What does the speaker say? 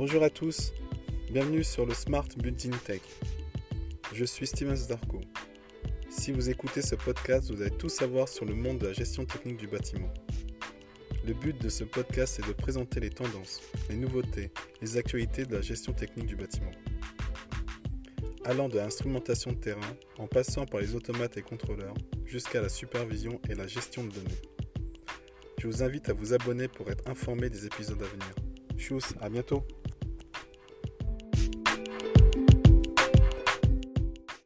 Bonjour à tous, bienvenue sur le Smart Building Tech. Je suis Steven Zdarko. Si vous écoutez ce podcast, vous allez tout savoir sur le monde de la gestion technique du bâtiment. Le but de ce podcast est de présenter les tendances, les nouveautés, les actualités de la gestion technique du bâtiment. Allant de l'instrumentation de terrain, en passant par les automates et contrôleurs, jusqu'à la supervision et la gestion de données. Je vous invite à vous abonner pour être informé des épisodes à venir. Tchuss, à bientôt